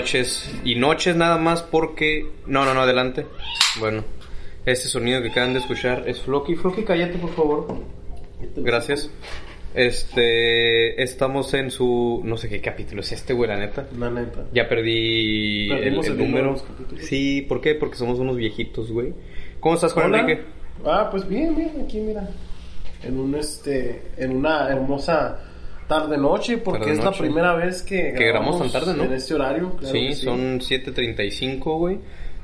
noches. Y noches nada más porque... No, no, no, adelante. Bueno, este sonido que acaban de escuchar es Floki. Floki, cállate, por favor. Gracias. Este... Estamos en su... No sé qué capítulo es este, güey, la neta. La neta. Ya perdí el, el el número. Sí, ¿por qué? Porque somos unos viejitos, güey. ¿Cómo estás, Juan Hola. Enrique? Ah, pues bien, bien, aquí mira. En un este, en una hermosa tarde noche, porque Tarde es la noche. primera vez que Que grabamos tan tarde, ¿no? En este horario, claro sí, que son 7.35, güey.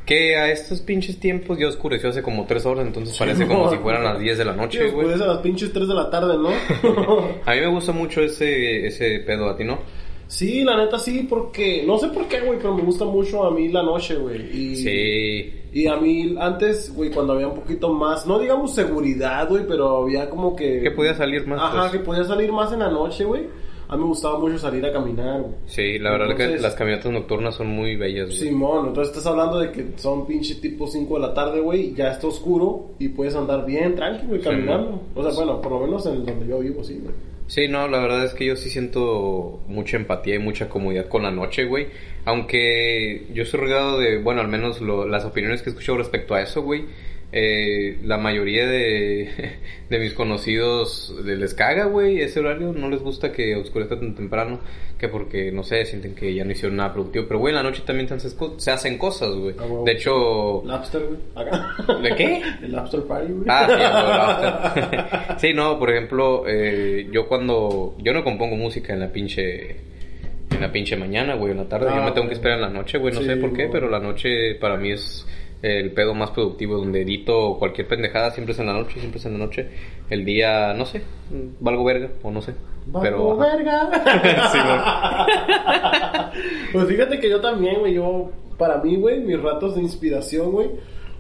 Que a estos pinches tiempos ya oscureció hace como 3 horas, entonces parece como no. si fueran las 10 de la noche, Sí, güey. pues a las pinches 3 de la tarde, ¿no? A mí me gusta mucho ese, ese pedo, ¿a ti no? Sí, la neta sí, porque no sé por qué, güey, pero me gusta mucho a mí la noche, güey. Y, Sí. Y a mí antes, güey, cuando había un poquito más, no digamos seguridad, güey, pero había como que... Que podía salir más, Ajá, pues. que podía salir más en la noche, güey. A mí me gustaba mucho salir a caminar, güey. Sí, la verdad que Entonces- las camionetas nocturnas son muy bellas, güey. Simón, entonces estás hablando de que son pinche tipo 5 de la tarde, güey, ya está oscuro y puedes andar bien tranquilo, güey, caminando. O sea, bueno, por lo menos en donde yo vivo, sí, güey. Sí, no, la verdad es que yo sí siento mucha empatía y mucha comodidad con la noche, güey. Aunque yo soy rodeado de, bueno, al menos lo- las opiniones que he escuchado respecto a eso, güey. Eh, la mayoría de, de mis conocidos les caga, güey, ese horario. No les gusta que oscurezca tan temprano. Que porque, no sé, sienten que ya no hicieron nada productivo. Pero, güey, en la noche también se hacen, cosas, güey. Ah. De hecho... El Napster, güey. ¿De qué? El Napster Party, güey. Ah, sí, el after. sí, no, por ejemplo, eh, yo cuando... Yo no compongo música en la pinche... En la pinche mañana, güey, en la tarde. yo Ah, me tengo que esperar en la noche, güey. No Sí, sé por qué, no. pero la noche para mí es el pedo más productivo. Donde edito cualquier pendejada siempre es en la noche, siempre es en la noche. El día, no sé, valgo verga o no sé. pero... Pero, verga. Sí, pues fíjate que yo también, güey, yo, para mí, güey, mis ratos de inspiración, güey,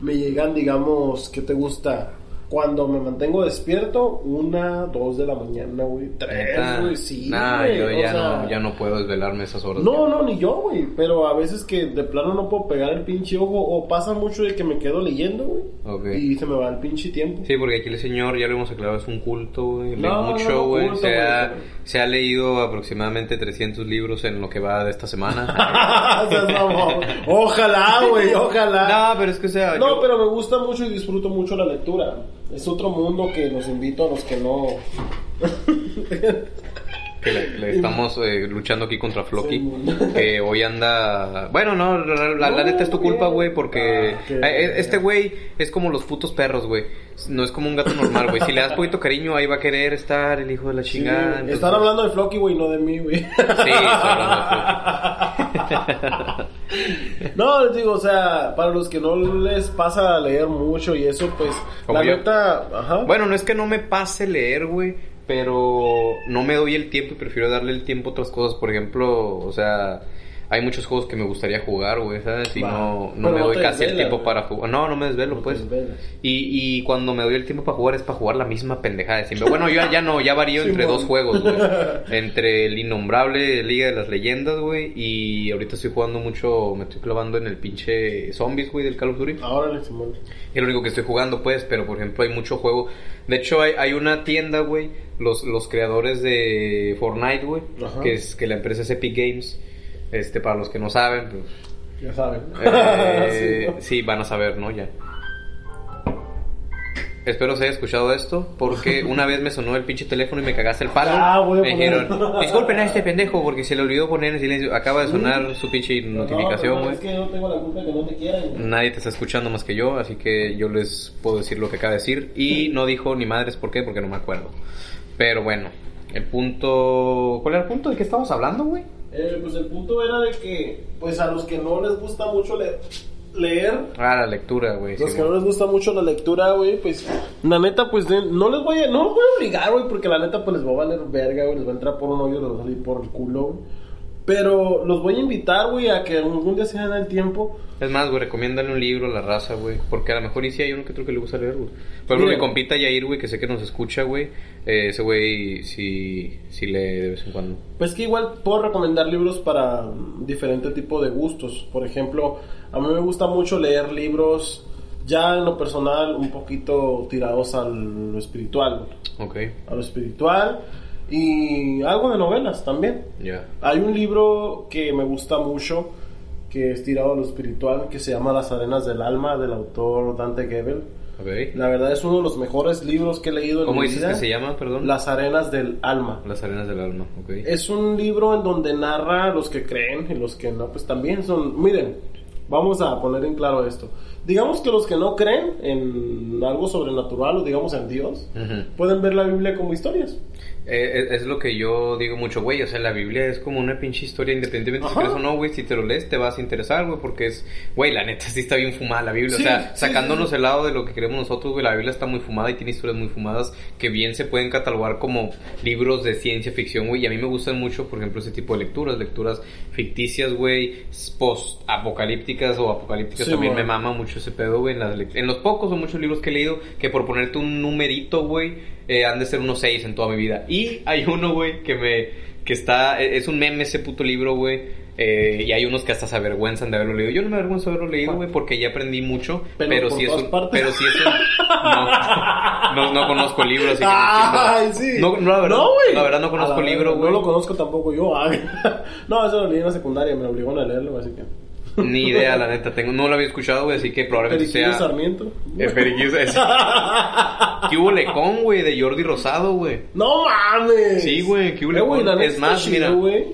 me llegan, digamos, ¿qué te gusta? Cuando me mantengo despierto, una, dos de la mañana, güey, tres, güey, sí, Nah, yo ya, sea, no, ya no puedo desvelarme esas horas. No, no, ni yo, güey, pero a veces que de plano no puedo pegar el pinche ojo, o pasa mucho de que me quedo leyendo, güey, Ok. y se me va el pinche tiempo. Sí, porque aquí el señor, ya lo hemos aclarado, es un culto, güey. Lee No, mucho, no, güey. se, ha, se ha leído aproximadamente 300 libros en lo que va de esta semana. O sea, no, ojalá, güey, ojalá. no, pero es que, o sea, No, yo- pero me gusta mucho y disfruto mucho la lectura. Es otro mundo que los invito a los que no. que le, le estamos eh, luchando aquí contra Floki. Sí. que hoy anda... Bueno, no, la, neta es tu culpa, güey, porque... Ah, qué eh, este güey es como los putos perros, güey. No es como un gato normal, güey. Si le das poquito cariño, ahí va a querer estar el hijo de la Sí, chingada. entonces- Están hablando de Flocky, güey, no de mí, güey. Sí, estoy hablando de no, les digo, o sea, para los que no les pasa a leer mucho y eso, pues, Como la yo. neta, ajá. Bueno, no es que no me pase leer, güey, pero no me doy el tiempo y prefiero darle el tiempo a otras cosas. Por ejemplo, o sea, hay muchos juegos que me gustaría jugar, güey, ¿sabes? Y no, no me no doy casi el tiempo para jugar. No, no me desvelo, No pues. Y, y cuando me doy el tiempo para jugar es para jugar la misma pendejada de siempre. Bueno, yo ya no, ya varío entre dos juegos, güey. Entre el innombrable Liga de las Leyendas, güey, y ahorita estoy jugando mucho, me estoy clavando en el pinche Zombies, güey, del Call of Duty. Ahora le Simón. Es lo único que estoy jugando, pues, pero por ejemplo hay mucho juego. De hecho, hay, hay una tienda, güey, los, los creadores de Fortnite, güey, que es que la empresa es Epic Games. Este, para los que no saben, pues, Ya saben. eh, Sí, ¿no? sí, van a saber, ¿no? Ya. Espero se haya escuchado esto, porque una vez me sonó el pinche teléfono y me cagaste el palo. Ah, voy a me poner. dijeron, disculpen a este pendejo porque se le olvidó poner en silencio. Acaba de sonar su pinche notificación, No, güey. pero es que yo no tengo la culpa que no te quieran. Nadie te está escuchando más que yo, así que yo les puedo decir lo que acaba de decir. Y no dijo ni madres por qué, porque no me acuerdo. Pero bueno, el punto... ¿Cuál era el punto? ¿De qué estamos hablando, güey? Eh, pues el punto era de que, pues a los que no les gusta mucho le- leer, Ah, la lectura, güey. los sí, que no les gusta mucho la lectura, güey, pues la neta, pues de- no les voy a, no los voy a obligar, güey, porque la neta, pues les va a valer verga, güey, les va a entrar por un hoyo, les va a salir por el culo, güey. Pero los voy a invitar, güey, a que algún día se den el tiempo. Es más, güey, recomiéndale un libro a la raza, güey. Porque a lo mejor y sí hay uno que otro que le gusta leer, güey. Por ejemplo, mi compita Yair, güey, que sé que nos escucha, güey. eh, ese güey sí, sí lee de vez en cuando. Pues que igual puedo recomendar libros para diferente tipo de gustos. Por ejemplo, a mí me gusta mucho leer libros ya en lo personal un poquito tirados a lo espiritual. Ok, A lo espiritual y algo de novelas también. ya. Hay un libro que me gusta mucho que es tirado a lo espiritual, que se llama Las Arenas del Alma, del autor Dante Gebel. Ok. La verdad es uno de los mejores libros que he leído en ¿Cómo mi dices vida. que se llama, perdón? Las Arenas del Alma. Las arenas del alma, ok. Es un libro en donde narra los que creen y los que no, pues también son... Miren, vamos a poner en claro esto. Digamos que los que no creen en algo sobrenatural o digamos en Dios, pueden ver la Biblia como historias. Eh, es, es lo que yo digo mucho, güey. O sea, la Biblia es como una pinche historia, independientemente si Ajá. crees o no, güey. Si te lo lees, te vas a interesar, güey, porque es, güey, la neta sí está bien fumada la Biblia. Sí, o sea, sí, sacándonos sí, el lado de lo que queremos nosotros, güey, la Biblia está muy fumada y tiene historias muy fumadas que bien se pueden catalogar como libros de ciencia ficción, güey. Y a mí me gustan mucho, por ejemplo, ese tipo de lecturas, lecturas ficticias, güey, post-apocalípticas o apocalípticas. También me mama mucho ese pedo, güey. En, las en los pocos o muchos libros que he leído, que por ponerte un numerito, güey, eh, han de ser unos seis en toda mi vida. Y hay uno, güey, que me. que está. eh, Es un meme ese puto libro, güey. eh, y hay unos que hasta se avergüenzan de haberlo leído. Yo no me avergüenzo de haberlo leído, güey, porque ya aprendí mucho. Pero Pero, por sí es un. partes. Pero sí es un. No, no, no conozco el libro, así que. Ay, sí. No, no, la verdad, güey. la verdad no conozco el libro, güey. No lo conozco tampoco yo. no, eso lo leí en la secundaria, me obligaron a leerlo, así que. Ni idea, la neta. Tengo, no lo había escuchado, güey, así que probablemente Periquillo sea. Sarmiento. Eh, Periquillo- es- ¿Qué hubo Lecón, güey? De Jordi Rosado, güey. No mames. Sí, güey, ¿qué hubo Eh, neta es más, chido, mira. güey.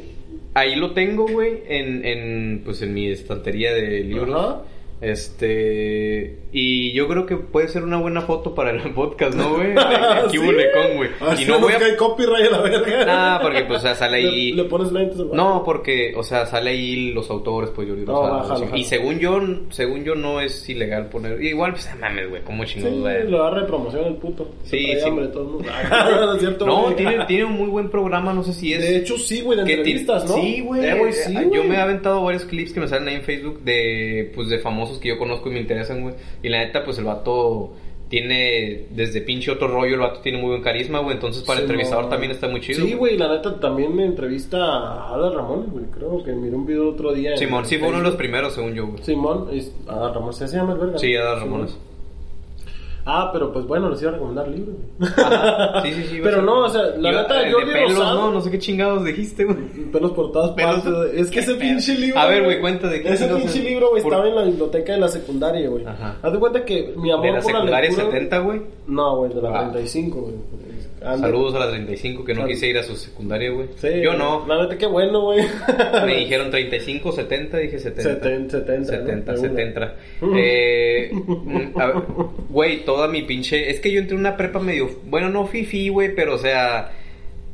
Ahí lo tengo, güey, en, en, pues en mi estantería de libros. Ajá. Este, y yo creo que puede ser una buena foto para el podcast, ¿no, güey? Aquí Sí, hubo Lecón, güey. Así Y no voy a... hay copyright a la verga. Nah, porque, pues, o sea, sale ahí- Le, le pones lentes al No, porque, o sea, sale ahí los autores, pues No, Rosado. bájalo, sí. bájalo. Y según yo, según yo no es ilegal poner... Igual, pues, mames, güey, ¿cómo Sí, chingados, güey? lo agarra de promoción el puto. Se Sí, sí. hambre todo el mundo. No, cierto, No, tiene, tiene un muy buen programa, no sé si es... De hecho, sí, güey, de entrevistas, ¿no? Sí, güey. Eh, sí, yo me he aventado varios clips que me salen ahí en Facebook de, pues, de famosos que yo conozco y me interesan, güey. Y la neta, pues, el vato tiene, desde pinche otro rollo, el vato tiene muy buen carisma, güey. Entonces, para Sí, entrevistador no. también está muy chido. Sí, güey, la neta también me entrevista a Ada Ramón, güey. Creo que miré un video otro día. Simón, sí fue uno de los primeros, según yo, güey. Simón, es Ada Ramón, ¿se llama el verga? Sí, Ada Simón. Ah, pero pues bueno, les iba a recomendar libros. Ajá. Sí, sí, sí. Pero no, o sea, la Iba- neta, eh, de pelos, no, no sé qué chingados dijiste, güey. Pelos por todas Pelos- partes. Es que ¿Qué ese pedo? pinche libro. A ver, güey, cuenta de qué Ese pinche libro, güey, Por- estaba en la biblioteca de la secundaria, güey. Ajá. Haz de cuenta que mi amor De la por la secundaria lectura- 70, güey. No, güey, de la Ah. 35, güey. Saludos a la 35, que no quise ir a su secundaria, güey. Sí, Yo no. La neta, qué bueno, güey. Me dijeron 35, 70, dije 70. 70, 70, 70, ¿no? 70. Eh, a ver, güey, toda mi pinche. Es que yo entré en una prepa medio. Bueno, no fifi, güey, pero o sea.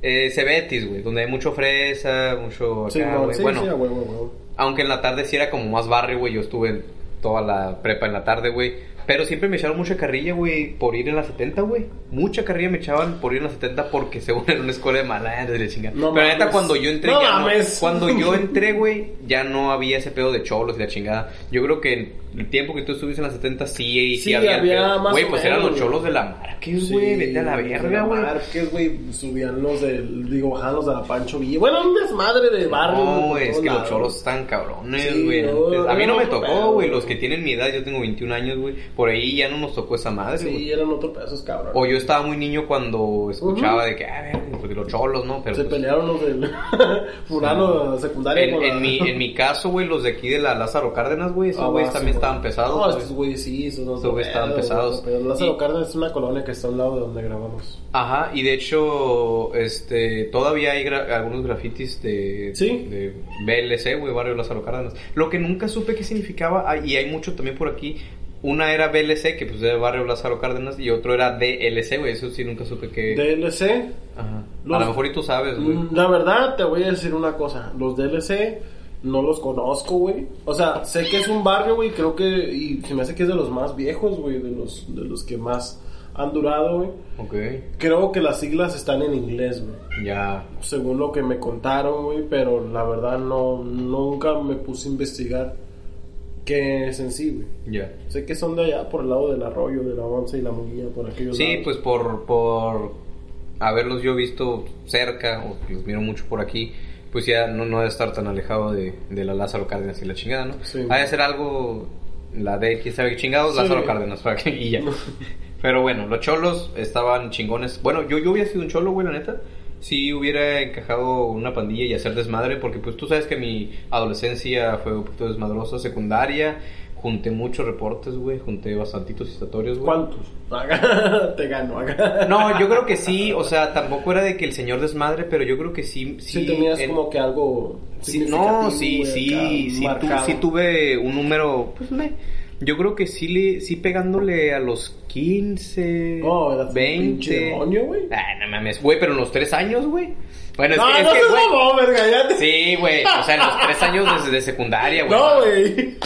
Eh, Cebetis, güey, donde hay mucho fresa, mucho acá, Sí, no, güey. sí, bueno, sí, a huevo. aunque en la tarde sí era como más barrio, güey. Yo estuve toda la prepa en la tarde, güey. Pero siempre me echaron mucha carrilla, güey, por ir en la 70, güey. Mucha carrilla me echaban por ir en la 70 porque según era una escuela de malandros de chingada. No Pero neta, cuando yo entré, No ya no. Cuando yo entré, güey, ya no había ese pedo de cholos y la chingada. Yo creo que en el tiempo que tú estuviste en la 70, sí, sí, Sí, había. había más Güey, pues eran los cholos de la Márquez, güey. vete a la verga, güey. Márquez, güey, subían los del, digo, bajaban los de la Pancho Villa. Bueno, un desmadre de barrio. No, es que los lados. cholos están cabrones, Sí, güey. a mí no me tocó, güey. Los que tienen mi edad, yo tengo 21 años, güey. Por ahí ya no nos tocó esa madre, güey. Sí, eran otro pedazo, cabrón. O yo estaba muy niño cuando escuchaba de que, a ver, pues, los cholos, ¿no? Pero Se pues, pelearon los del fulano secundaria en, con en la- mi, en mi caso, güey, los de aquí de la Lázaro Cárdenas, güey, esos Ah, güeyes también sí, estaban pesados. No, estos güeyes sí, esos no Estos güeyes estaban pesados. Pero Lázaro Y- Cárdenas es una colonia que está al lado de donde grabamos. Ajá, y de hecho, este, todavía hay gra- algunos grafitis de, Sí. de BLC, güey, Barrio Lázaro Cárdenas. Lo que nunca supe qué significaba, ah, y hay mucho también por aquí, una era BLC, que pues era Barrio Lázaro Cárdenas, y otro era DLC, güey, eso sí nunca supe que... DLC, Ajá. Los- A lo mejor y tú sabes, güey. mm, la verdad te voy a decir una cosa. Los DLC no los conozco, güey. O sea, sé que es un barrio, güey, creo que... Y se me hace que es de los más viejos, güey, de los, de los que más han durado, güey. Ok, Creo que las siglas están en inglés, güey. ya. según lo que me contaron, güey, pero la verdad no nunca me puse a investigar qué es en sí, güey. Ya. Sé que son de allá por el lado del arroyo, de la once y la muguilla, por aquellos Sí, lados. pues por, por haberlos yo visto cerca, o los miro mucho por aquí, pues ya no, no debe estar tan alejado de, de la Lázaro Cárdenas y la chingada, ¿no? Sí. Hay de hacer algo, la de quién sabe chingados, Sí. Lázaro Cárdenas, para que, y ya. Pero bueno, los cholos estaban chingones. Bueno, yo, yo había sido un cholo, güey, la neta. Sí hubiera encajado una pandilla y hacer desmadre, porque pues tú sabes que mi adolescencia fue un poquito desmadrosa, secundaria, junté muchos reportes, güey, junté bastantitos historiatorios, güey. ¿Cuántos? Te gano. No, yo creo que sí, o sea, tampoco era de que el señor desmadre, pero yo creo que sí. Sí, tenías en- como que algo. Sí, no, sí, sí, acá, sí, tu- sí tuve un número, pues me, yo creo que sí, le, sí pegándole a los 15, Oh, eras un 20. pinche demonio, güey. Ah, no mames, güey, pero en los tres años, güey. Bueno, es No, que, es no que, güey, mamón, verga, ya te- Sí, güey, o sea, en los tres años desde de secundaria, güey. No, güey.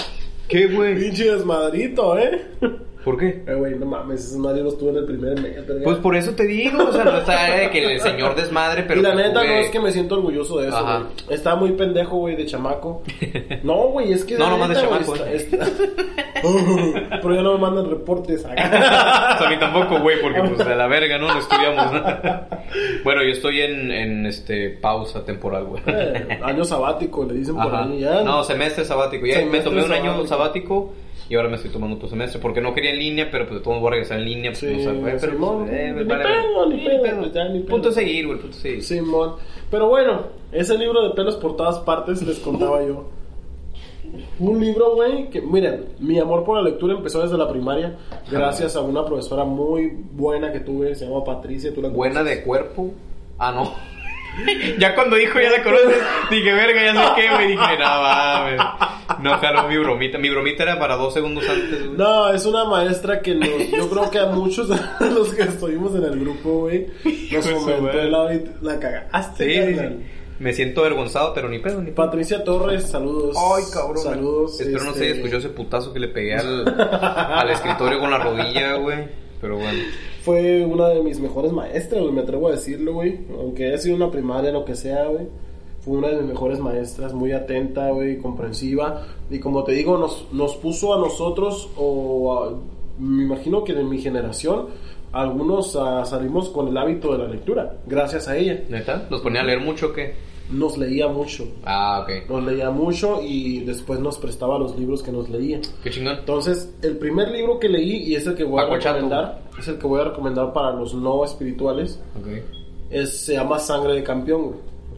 ¿Qué, güey? Pinche desmadrito, ¿eh? ¿Por qué? Eh, güey, no mames, esos Mario los tuve en el primer mes. Pues por eso te digo, o sea, no está de que el señor desmadre, pero y la neta no es que me siento orgulloso de eso, Ajá. güey. Estaba muy pendejo, güey, de chamaco. No, güey, es que No, nomás de chamaco, está- está- Pero ya no me mandan reportes. a mí tampoco, güey, porque pues de la verga, ¿no? No estudiamos. bueno, yo estoy en, en este pausa temporal, güey. Eh, año sabático, le dicen por Ajá. ahí. Ya. No, semestre sabático. Ya me Semestre tomé un año sabático. Y ahora me estoy tomando otro semestre porque no quería en línea, pero pues de modos voy a regresar en línea. Pues, Sí, no pero pues, eh, ni vale, pedo, ni sí, pedo, pues ya, ni pedo. Punto de seguir, güey, punto de seguir. Simón. Pero bueno, ese libro de pelos por todas partes les contaba yo. Un libro, güey, que miren, mi amor por la lectura empezó desde la primaria, gracias a una profesora muy buena que tuve, se llama Patricia, tú la Buena conoces? de cuerpo. Ah, no. ya cuando dijo ya la conoces, dije, verga, ya sé qué, güey. Dije, no, mames. No, jalo mi bromita. Mi bromita era para dos segundos antes, güey. No, es una maestra que nos, yo creo que a muchos de los que estuvimos en el grupo, güey, nos el hábito, la cagaste, Sí. Me siento avergonzado, pero ni pedo, ni pedo. Patricia Torres, saludos. Ay, cabrón. Saludos. Espero no se haya este, escuchado ese putazo que le pegué al, al escritorio con la rodilla, güey. Pero bueno. Fue una de mis mejores maestras, güey, me atrevo a decirlo, güey. Aunque haya sido una primaria, lo que sea, güey. Fue una de mis mejores maestras, muy atenta, güey, comprensiva. Y como te digo, nos, nos puso a nosotros, o a- me imagino que de mi generación, algunos ah, salimos con el hábito de la lectura, gracias a ella. ¿Neta? ¿Los ponía a leer mucho o qué? Nos leía mucho. Ah, ok. Nos leía mucho y después nos prestaba los libros que nos leía. Qué chingón. Entonces, el primer libro que leí, y es el que voy a Paco Chato. recomendar, es el que voy a recomendar para los no espirituales, Ok. es, se llama Sangre de Campeón,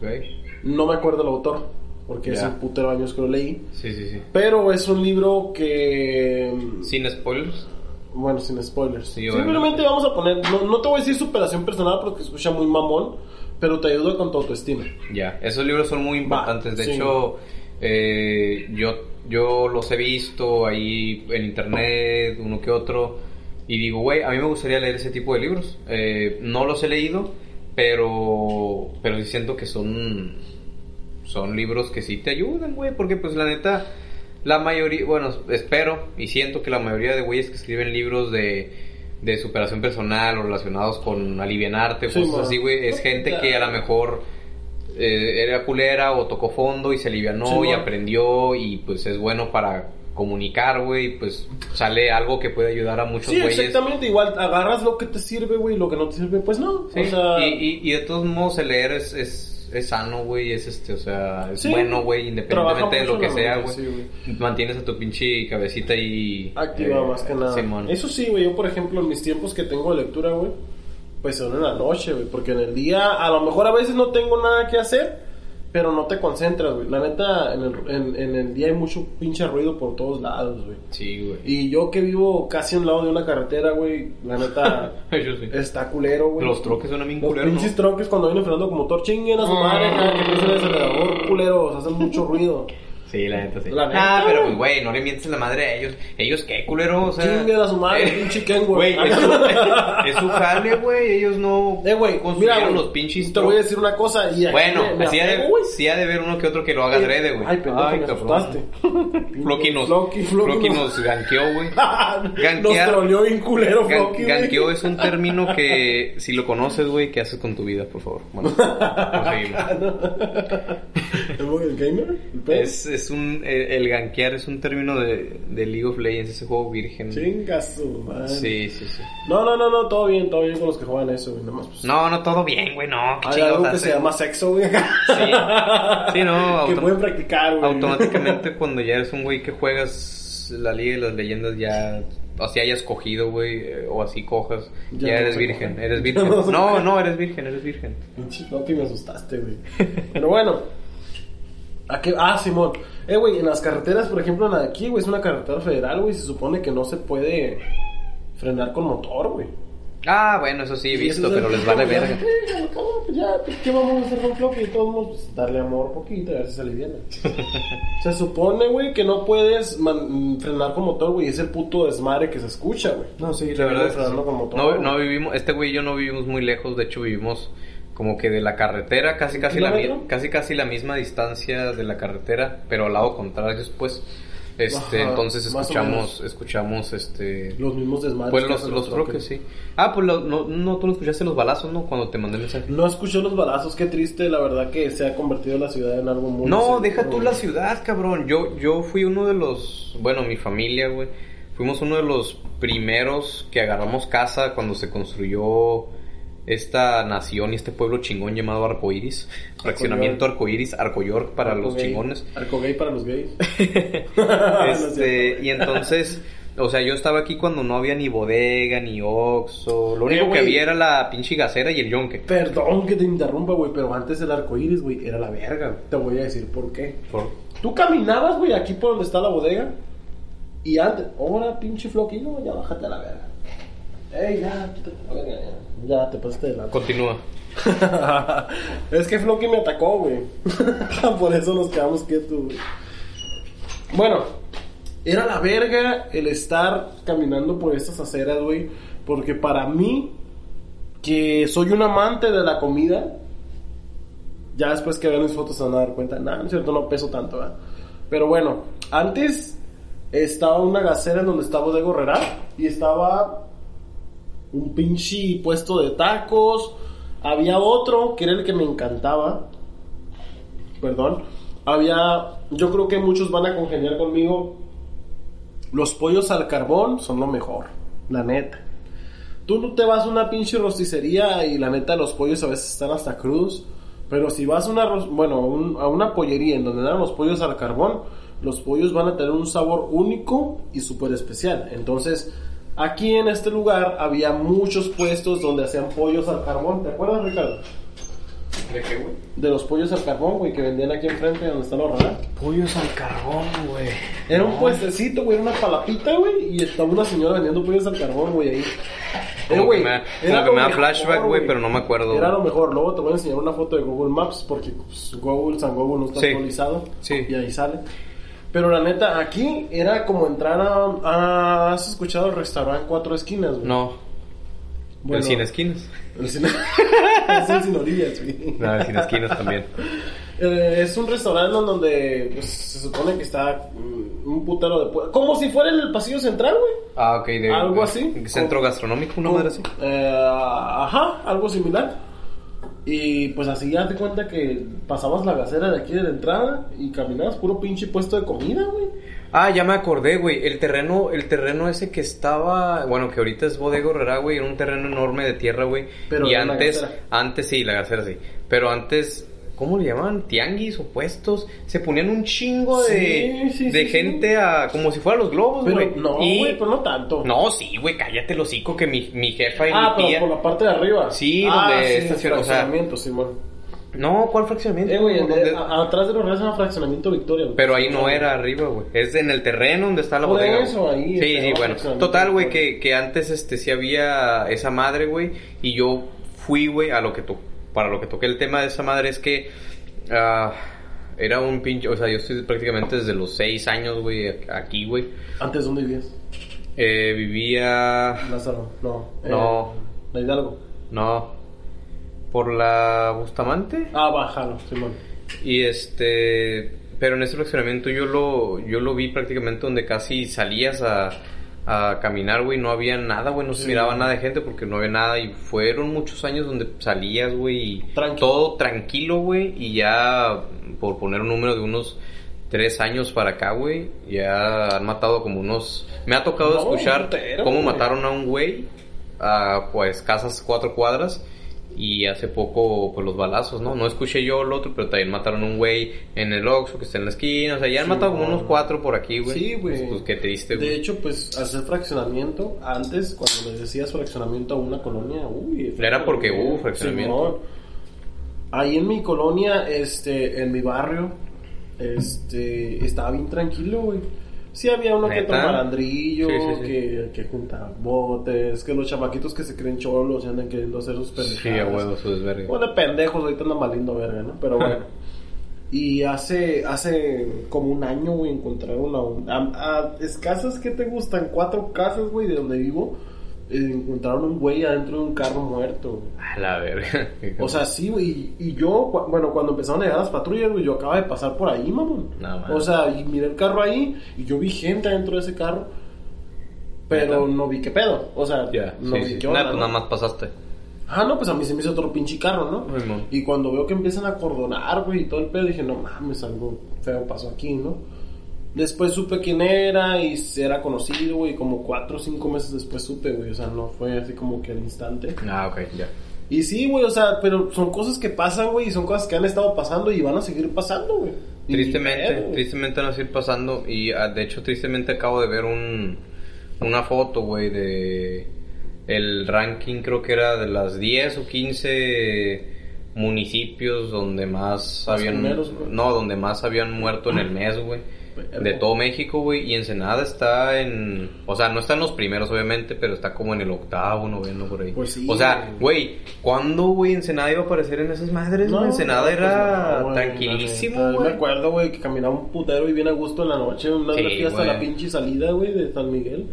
güey. Ok. No me acuerdo el autor, porque Ya. es un putero de años que lo leí. Sí, sí, sí. Pero es un libro que... Sin spoilers. Bueno, sin spoilers. Sí, Simplemente vamos a poner... No, no te voy a decir superación personal porque escucha muy mamón, pero te ayuda con tu autoestima. Ya, esos libros son muy importantes. De sí. hecho, eh, yo, yo los he visto ahí en internet, uno que otro, y digo, güey, a mí me gustaría leer ese tipo de libros. Eh, no los he leído, pero, pero sí siento que son, son libros que sí te ayudan, güey, porque pues la neta, la mayoría, bueno, espero y siento que la mayoría de güeyes que escriben libros de, de superación personal o relacionados con alivianarte, Sí, cosas así, güey, es gente que a lo mejor eh, era culera o tocó fondo y se alivianó Sí, y aprendió y pues es bueno para comunicar, güey, pues sale algo que puede ayudar a muchos Sí, güeyes. exactamente. Igual agarras lo que te sirve, güey, lo que no te sirve, pues no. Sí, O sea, y, y, y de todos modos el leer es, es, es sano, güey, es este, o sea, es Sí. bueno, güey, independientemente de lo que sea, sí, güey. Mantienes a tu pinche cabecita ahí activa eh, más que nada. Simón. Eso sí, güey, yo por ejemplo en mis tiempos que tengo de lectura, güey, pues son en la noche, güey, porque en el día a lo mejor a veces no tengo nada que hacer, pero no te concentras, güey. La neta, en el, en, en el día hay mucho pinche ruido por todos lados, güey. Sí, güey. Y yo que vivo casi a un lado de una carretera, güey, la neta Yo sí. está culero, güey. Los troques son bien Los culeros, ¿no? pinches troques cuando vienen frenando como motor chinguen a su madre, cada que el acelerador, culeros, hacen mucho ruido. Sí, la neta sí. La ah, neta, pero güey. pues, güey, no le mientes la madre a ellos. ¿Ellos qué, culero? O sea... Chinguen a su madre, eh, pinche Ken, güey. Es su, es su jale, güey. Ellos no Eh, güey, mira, los pinches te voy a decir una cosa y Bueno, así ha, de, sí ha de ver uno que otro que lo haga adrede, güey. Ay, pendejo, cabrón. asustaste. Floki nos, Floki, nos- ganqueó, güey. Nos troleó bien culero, Floki, güey. ganqueo es un término que, si lo conoces, güey, ¿qué haces con tu vida, por favor? Bueno, proseguimos. ¿El gamer? Es, es un, el, el ganquear es un término de, de League of Legends, ese juego virgen. Chinga su madre. Sí, sí, sí. No, no, no, no, todo bien, todo bien con los que juegan eso, güey. Nada más, pues. No, no, todo bien, güey, no. ¿Qué Hay algo que haces? se llama sexo, güey. Sí, sí no, que pueden practicar, güey. automáticamente cuando ya eres un güey que juegas la Liga de las Leyendas ya así hayas cogido, güey, eh, o así cojas, Ya ya, eres virgen, coge. eres virgen. no No, eres virgen, eres virgen. Pinche me asustaste, güey. Pero bueno. ¿A qué? Ah, Simón. Eh, güey, en las carreteras, por ejemplo, en la de aquí, güey, es una carretera federal, güey, se supone que no se puede frenar con motor, güey. Ah, bueno, eso sí he Y visto, pero les vale verga. pues ya, pues, ¿qué vamos a hacer con Floppy? De todos modos, pues, darle amor poquito y a ver si se aliviana. se supone, güey, que no puedes man- frenar con motor, güey, es el puto desmadre que se escucha, güey. No, sí, la verdad es que sí. con motor, no, no vivimos, este güey y yo no vivimos muy lejos, de hecho vivimos como que de la carretera, casi casi la, casi casi la misma distancia de la carretera, pero al lado contrario después. Este, Ajá, entonces escuchamos, escuchamos, este, Los mismos desmadres. pues los, los troques, sí. Ah, pues lo- no, no, tú no escuchaste los balazos, ¿no? Cuando te mandé el mensaje. No escuché los balazos, qué triste, la verdad que se ha convertido la ciudad en algo muy... No, deja tú la ciudad, cabrón. Yo, yo fui uno de los, bueno, mi familia, güey. Fuimos uno de los primeros que agarramos casa cuando se construyó esta nación y este pueblo chingón llamado Arcoiris. Fraccionamiento Arcoiris, Arcoyork para Arco los gay. chingones. Arco gay para los gays. Este, y entonces, o sea, yo estaba aquí cuando no había ni bodega, ni oxo. Lo único Eh, que había era la pinche gacera y el yonque. Perdón que te interrumpa, güey, pero antes el arco iris, güey, era la verga. Te voy a decir por qué. Por- Tú caminabas, güey, aquí por donde está la bodega. Y antes, ahora pinche floquillo, ya bájate a la verga. Ey, ya, te, a ver, ya, ya, te pasaste de la. Continúa. es que Floki me atacó, güey. por eso nos quedamos quietos, güey. Bueno, era la verga el estar caminando por estas aceras, güey. Porque para mí, que soy un amante de la comida, ya después que vean mis fotos se van a dar cuenta, nada, no es cierto, no peso tanto, ¿verdad? Pero bueno, antes estaba una gacera en donde estaba Bodega Herrera y estaba un pinche puesto de tacos. Había otro que era el que me encantaba. Perdón. Había, yo creo que muchos van a congeniar conmigo. Los pollos al carbón son lo mejor, la neta. Tú no te vas a una pinche rosticería y la neta los pollos a veces están hasta crudos. Pero si vas a una, bueno, a una pollería en donde dan los pollos al carbón, los pollos van a tener un sabor único y súper especial. Entonces, aquí en este lugar había muchos puestos donde hacían pollos al carbón. ¿Te acuerdas, Ricardo? ¿De qué, güey? De los pollos al carbón, güey, que vendían aquí enfrente donde está la horrera. Pollos al carbón, güey. Era un puestecito, güey, era una palapita, güey, y estaba una señora vendiendo pollos al carbón, güey, ahí. Como Eh, güey, que me, era como que lo me da flashback, güey, pero no me acuerdo. Era lo mejor. Luego te voy a enseñar una foto de Google Maps porque pues, Google, San Google no está Sí. actualizado. Sí. Y ahí sale. Pero la neta, aquí era como entrar a... a- ¿Has escuchado el restaurante Cuatro Esquinas, güey? No, Bueno, el sin esquinas. El cine... es el sin orillas, güey. No, el sin esquinas también. Eh, es un restaurante donde pues, se supone que está mm, un putero de... pu- Como si fuera el pasillo central, güey. Ah, ok. De, Algo así. Centro Como- gastronómico, una madre así. eh, ajá, algo similar. Y pues así ya te cuenta que pasabas la gacera de aquí de la entrada y caminabas puro pinche puesto de comida, güey. Ah, ya me acordé, güey. El terreno, el terreno ese que estaba, bueno, que ahorita es Bodega Herrera, güey, era un terreno enorme de tierra, güey. Pero y antes, antes sí, la gacera sí. Pero antes, ¿cómo le llamaban? Tianguis o puestos. Se ponían un chingo de, Sí, sí, de sí, gente a, como si fueran los globos, güey. no, güey, pero no tanto. No, sí, güey, cállate el hocico que mi, mi jefa y ah, mi pero tía. por la parte de arriba. Sí, ah, donde sí, estaciona- o sea. No, ¿cuál fraccionamiento? Eh, güey, ¿Dónde- de- a- atrás de los redes llama fraccionamiento Victoria. güey. Pero ahí no era arriba, güey. Es en el terreno donde está la Por bodega. eso, ahí Sí, sí, bueno. Total, güey, que, que antes este sí había esa madre, güey. Y yo fui, güey, a lo que to para lo que toqué el tema de esa madre es que ah, era un pinche, o sea, yo estoy prácticamente desde los seis años, güey, aquí, güey. Antes, ¿dónde vivías? Eh, vivía, Lázaro, no. eh, No. La Hidalgo. no, por la Bustamante. Ah, bájalo, Simón. Y este, pero en ese fraccionamiento yo lo, yo lo vi prácticamente donde casi salías a, a caminar, güey, no había nada, güey, no se Sí. miraba nada de gente porque no había nada y fueron muchos años donde salías, güey, y todo tranquilo, güey, y ya, por poner un número de unos tres años para acá, güey, ya han matado como unos, me ha tocado No, escuchar cómo mataron a un güey a, pues, casas cuatro cuadras. Y hace poco, pues los balazos, ¿no? No escuché yo el otro, pero también mataron a un güey en el Oxxo que está en la esquina. O sea, ya han Sí, matado como no. unos cuatro por aquí, güey. Sí, güey. Pues, pues qué triste, güey. De hecho, pues hacer fraccionamiento, antes cuando le decías fraccionamiento a una colonia, uy. Era porque hubo fraccionamiento. Simón. Ahí en mi colonia, este, en mi barrio, este, estaba bien tranquilo, güey. Sí había uno que ¿Neta? malandrillo, Sí, sí, sí. que, que junta botes, que los chamaquitos que se creen cholos y andan queriendo hacer sus pendejadas. Sí, a huevo, su desvergue. Bueno, de pendejos, ahorita andan valiendo verga, ¿no? Pero bueno. y hace, hace como un año, güey, encontraron a, un- a, a escasas que te gustan, cuatro casas, güey, de donde vivo, encontraron un güey adentro de un carro muerto. A la verga. O sea, sí, güey. Y, y yo, cu- bueno, cuando empezaron a llegar las patrullas, güey, yo acaba de pasar por ahí, mamón. No, man. o sea, y miré el carro ahí y yo vi gente dentro de ese carro. Pero no vi qué pedo. O sea, no sí, vi sí. qué Nah, onda. pues ¿no? nada más pasaste. Ah, no, pues a mí se me hizo otro pinche carro, ¿no? Ay, mon. Y cuando veo que empiezan a cordonar, güey, y todo el pedo, dije, no mames, algo feo pasó aquí, ¿no? Después supe quién era y era conocido, güey, como cuatro o cinco meses después supe, güey, o sea, no fue así como que al instante. Ah, ok, ya. Y sí, güey, o sea, pero son cosas que pasan, güey, y son cosas que han estado pasando y van a seguir pasando, güey. Tristemente, güey. tristemente van a seguir pasando. Y ah, de hecho, tristemente acabo de ver un, una foto, güey, de el ranking, creo que era de las 10 o 15 municipios donde más habían. primeros, güey. no, donde más habían muerto en el mes, güey. De todo México, güey. Y Ensenada está en. O sea, no está en los primeros, obviamente, pero está como en el octavo, noveno, por ahí. Pues sí, o sea, güey, ¿cuándo, güey, Ensenada iba a aparecer en esas madres? güey? Ensenada pues era no, güey, tranquilísimo, güey. Me acuerdo, güey, que caminaba un putero y bien a gusto en la noche, una Sí, vez hasta la pinche salida, güey, de San Miguel.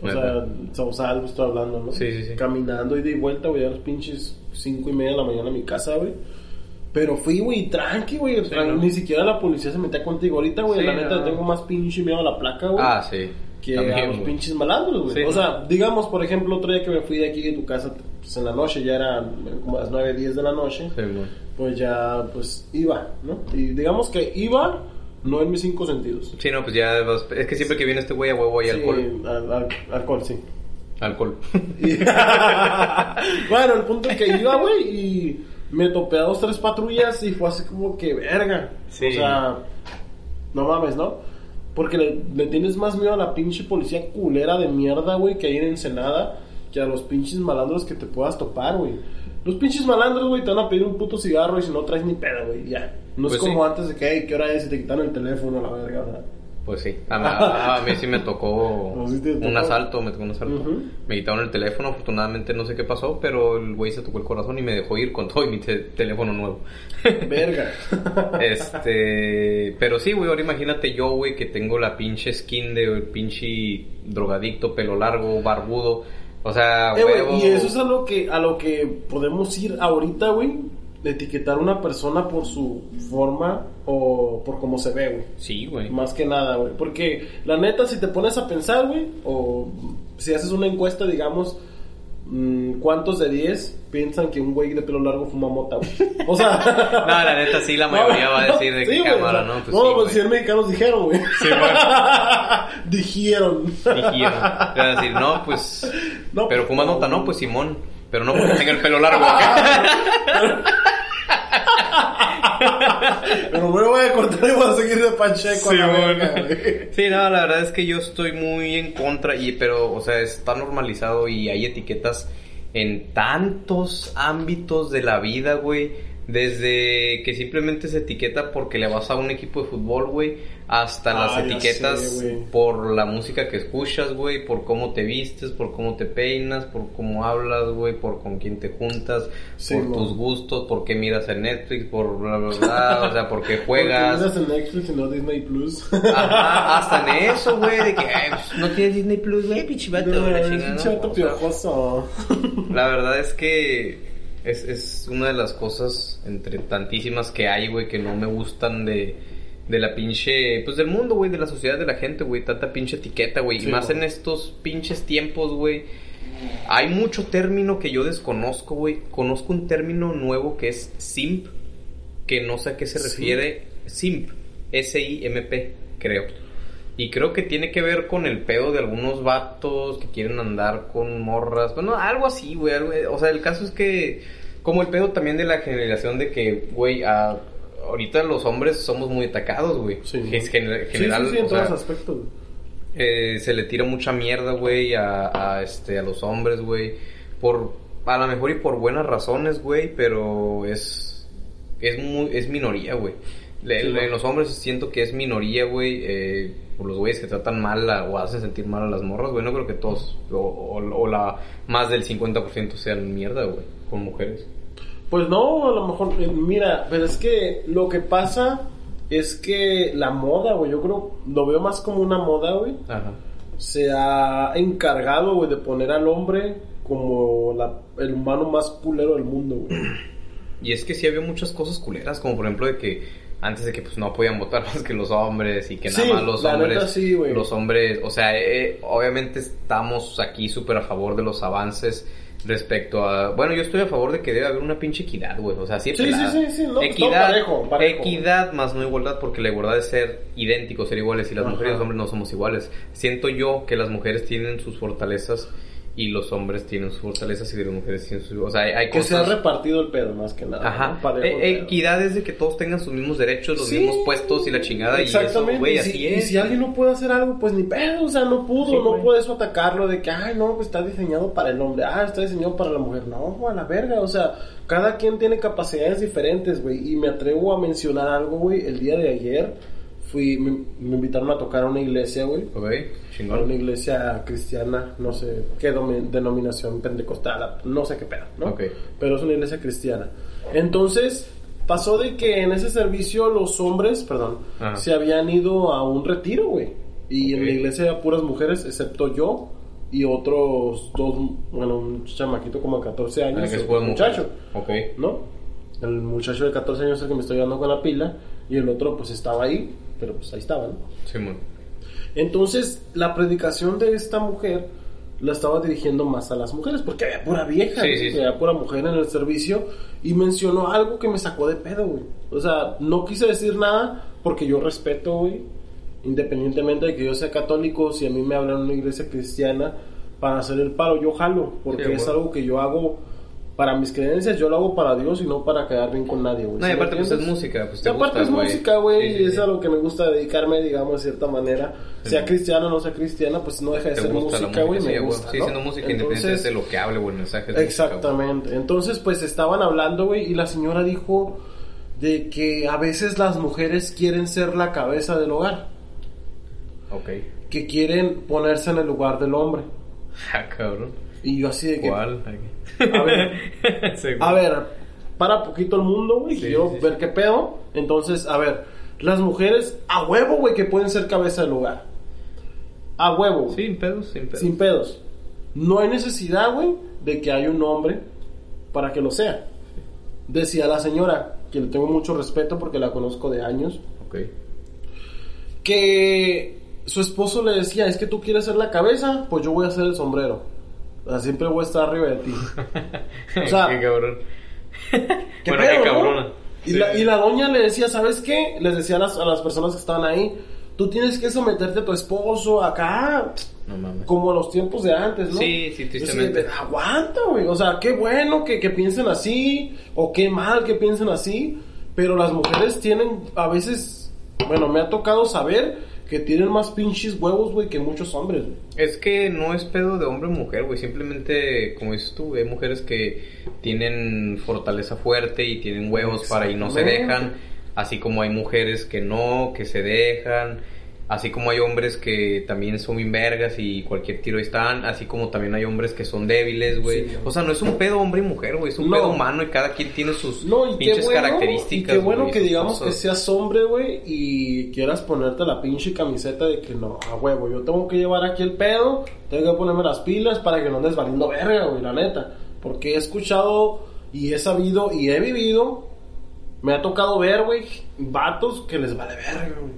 O Neta. sea, Sausal, estoy hablando, ¿no? Sí, sí, sí. Caminando y de vuelta, güey, a las pinches cinco y media de la mañana a mi casa, güey. Pero fui, güey, tranqui, güey. Sí, tran- ¿no? Ni siquiera la policía se metía contigo. Ahorita, güey, Sí, la neta, no. tengo más pinche miedo a la placa, güey. Ah, sí. que También, a los pinches malandros, güey. Sí, o ¿no? sea, digamos, por ejemplo, otro día que me fui de aquí de tu casa, pues en la noche, ya eran como las 9, 10 de la noche, Sí, güey. pues ya, pues iba, ¿no? Y digamos que iba, no en mis cinco sentidos. Sí, no, pues ya vas- Es que siempre que viene este güey a huevo hay Sí, alcohol. al- al- alcohol, sí. Alcohol. Y- bueno, el punto es que iba, güey, y me topé a dos, tres patrullas y fue así como que, verga. Sí. O sea, no mames, ¿no? Porque le, le tienes más miedo a la pinche policía culera de mierda, güey, que hay en Ensenada, que a los pinches malandros que te puedas topar, güey. Los pinches malandros, güey, te van a pedir un puto cigarro y si no traes ni pedo, güey, ya. No es Pues como sí. antes de que, "Ey, ¿qué hora es? Y te quitan el teléfono, la verga, ¿verdad? Pues sí. A, a- a mí sí me tocó un asalto, me tocó un asalto. Me quitaron el teléfono, afortunadamente no sé qué pasó, pero el güey se tocó el corazón y me dejó ir con todo y mi te- teléfono nuevo. Verga. Este, pero sí, güey, ahora imagínate yo, güey, que tengo la pinche skin de el pinche drogadicto, pelo largo, barbudo. O sea, Eh, güey, y eso es a lo que a lo que podemos ir ahorita, güey, etiquetar a una persona por su forma o por cómo se ve, güey. Sí, güey. Más que nada, güey. Porque la neta, si te pones a pensar, güey, o si haces una encuesta, digamos, mm, ¿cuántos de 10 piensan que un güey de pelo largo fuma mota, güey? O sea... No, la neta sí, la mayoría va a decir de Sí, qué güey, cámara, ¿no? Pues no, sí, pues güey. 100 mexicanos dijeron, güey. Sí, dijeron. Dijeron. Te van a decir, no, pues. No, pero fuma no. nota, no, pues Simón. Pero no porque tenga el pelo largo. Pero me voy a cortar y voy a seguir de Pacheco a la verga, güey. Sí, no, la verdad es que yo estoy muy en contra, y pero, o sea, está normalizado y hay etiquetas en tantos ámbitos de la vida, güey. Desde que simplemente se etiqueta porque le vas a un equipo de fútbol, güey, hasta Ah, las ya etiquetas sé, por la música que escuchas, güey, por cómo te vistes, por cómo te peinas, por cómo hablas, güey, por con quién te juntas, Sí, por tus gustos, por qué miras en Netflix, por bla, bla, bla, o sea, por qué juegas. Miras en Netflix y no Disney Plus. Ajá, hasta en eso, güey, de que pues, no tienes Disney Plus, güey, pinche vato, No, la chingada, ¿no? O sea. La verdad es que es, es una de las cosas entre tantísimas que hay, güey, que no me gustan de, de la pinche, pues del mundo, güey, de la sociedad, de la gente, güey, tanta pinche etiqueta, güey, Sí, y más güey. en estos pinches tiempos, güey. Hay mucho término que yo desconozco, güey. Conozco un término nuevo que es simp, que no sé a qué se refiere. Simp, S-I-M-P, creo. Y creo que tiene que ver con el pedo de algunos vatos que quieren andar con morras. Bueno, algo así, güey. algo- O sea, el caso es que Como el pedo también de la generación de que, güey, a- ahorita los hombres somos muy atacados, güey. Sí. Es gener- Sí, general, sí, sí, en o todos sea, aspectos. eh, se le tira mucha mierda, güey, a, a, este, a los hombres, güey. Por, a lo mejor y por buenas razones, güey, pero es, es muy, es minoría, güey. Le- Sí, le- en los hombres siento que es minoría, güey, eh, por los güeyes que tratan mal a- o hacen sentir mal a las morras, güey. No creo que todos, o, o- o la, más del 50% sean mierda, güey, con mujeres. Pues no, a lo mejor, eh, mira, pero es que lo que pasa es que la moda, güey, yo creo, lo veo más como una moda, güey. Ajá. Se ha encargado, güey, de poner al hombre como la- el humano más culero del mundo, güey. Y es que sí había muchas cosas culeras, como por ejemplo de que antes de que pues no podían votar más que los hombres y que nada Sí, más los hombres, neta sí, los hombres, o sea, eh, obviamente estamos aquí súper a favor de los avances respecto a, bueno, yo estoy a favor de que debe haber una pinche equidad, güey, o sea, sí, Sí, sí, sí, sí, no, pues, no, equidad, parejo, parejo. equidad más no igualdad, porque la igualdad es ser idénticos, ser iguales y las Ajá. mujeres y los hombres no somos iguales. Siento yo que las mujeres tienen sus fortalezas y los hombres tienen sus fortalezas y las mujeres tienen sus, o sea, hay, hay Que se ha cosas repartido el pedo, más que nada. Ajá. ¿no? Eh, pedo. equidad es de que todos tengan sus mismos derechos, los Sí. mismos puestos y la chingada. Exactamente. Y eso, güey, y, así si, es. y si alguien no puede hacer algo, pues ni pedo, o sea, no pudo, Sí, no güey. puedes atacarlo de que, ay, no, pues está diseñado para el hombre, ah, está diseñado para la mujer. No, a la verga, o sea, cada quien tiene capacidades diferentes, güey. Y me atrevo a mencionar algo, güey. El día de ayer fui, me, me invitaron a tocar a una iglesia, güey. Ok, A una chingón. iglesia cristiana, no sé qué denominación pentecostal, no sé qué pedo, ¿no? Ok. Pero es una iglesia cristiana. Entonces, pasó de que en ese servicio los hombres, perdón, Ajá. se habían ido a un retiro, güey. Y en Ok. la iglesia había puras mujeres, excepto yo y otros dos, bueno, un chamaquito como de 14 Ah, años, que es un muchacho, Ok. ¿no? El muchacho de 14 años es el que me estoy dando con la pila y el otro pues estaba ahí, pero pues ahí estaba, ¿no? Simón. Entonces, la predicación de esta mujer la estaba dirigiendo más a las mujeres, porque había pura vieja, Sí, sí, sí. había pura mujer en el servicio, y mencionó algo que me sacó de pedo, güey. O sea, no quise decir nada porque yo respeto, güey, independientemente de que yo sea católico, si a mí me hablan una iglesia cristiana para hacer el paro, yo jalo, porque Sí, es güey. algo que yo hago para mis creencias, yo lo hago para Dios y no para quedar bien con nadie, güey. No, y ¿Sí me aparte, pues, es música, pues, Y te aparte gusta, es güey. música, güey, Sí, sí, y es sí. a lo que me gusta dedicarme, digamos, de cierta manera. Sea cristiana o no sea cristiana, pues no deja de ser música, güey, sí, me gusta, Sí, ¿no? siendo música Entonces, independiente de lo que hable, güey, el mensaje. música, güey. Exactamente. Entonces, pues estaban hablando, güey, y la señora dijo de que a veces las mujeres quieren ser la cabeza del hogar, Ok. que quieren ponerse en el lugar del hombre. Ah, cabrón. Y yo así de que, ¿Cuál? A ver. A ver, para poquito el mundo, güey, Sí, sí. ver qué pedo. Entonces, a ver, las mujeres a huevo, güey, que pueden ser cabeza del hogar. A huevo. Sin pedos, sin pedos. Sin pedos. No hay necesidad, güey, de que haya un hombre para que lo sea. Decía la señora, que le tengo mucho respeto porque la conozco de años, Ok. que su esposo le decía, es que tú quieres ser la cabeza, pues yo voy a ser el sombrero. O sea, siempre voy a estar arriba de ti. O sea, qué cabrón. ¿Qué bueno, pedo, qué no? cabrona. Y, Sí. la, y la doña le decía, ¿sabes qué? Les decía a las, a las personas que estaban ahí, tú tienes que someterte a tu esposo acá, No mames. como los tiempos de antes, ¿no? Sí, sí, Yo tristemente. decía, aguanta, güey. O sea, qué bueno que, que piensen así, o qué mal que piensen así, pero las mujeres tienen a veces, bueno, me ha tocado saber que tienen más pinches huevos, güey, que muchos hombres, güey. Es que no es pedo de hombre o mujer, güey. Simplemente, como dices tú, hay mujeres que tienen fortaleza fuerte y tienen huevos para y no se dejan. Así como hay mujeres que no, que se dejan. Así como hay hombres que también son bien vergas y cualquier tiro están. Así como también hay hombres que son débiles, güey. Sí. O sea, no es un pedo hombre y mujer, güey. Es un No. pedo humano y cada quien tiene sus No, y qué pinches bueno, características. y qué bueno güey, que digamos que cosas. seas hombre, güey, y quieras ponerte la pinche camiseta de que no, a huevo, yo tengo que llevar aquí el pedo, tengo que ponerme las pilas para que no andes valiendo verga, güey, la neta. Porque he escuchado y he sabido y he vivido Me ha tocado ver, güey, vatos que les vale verga, güey.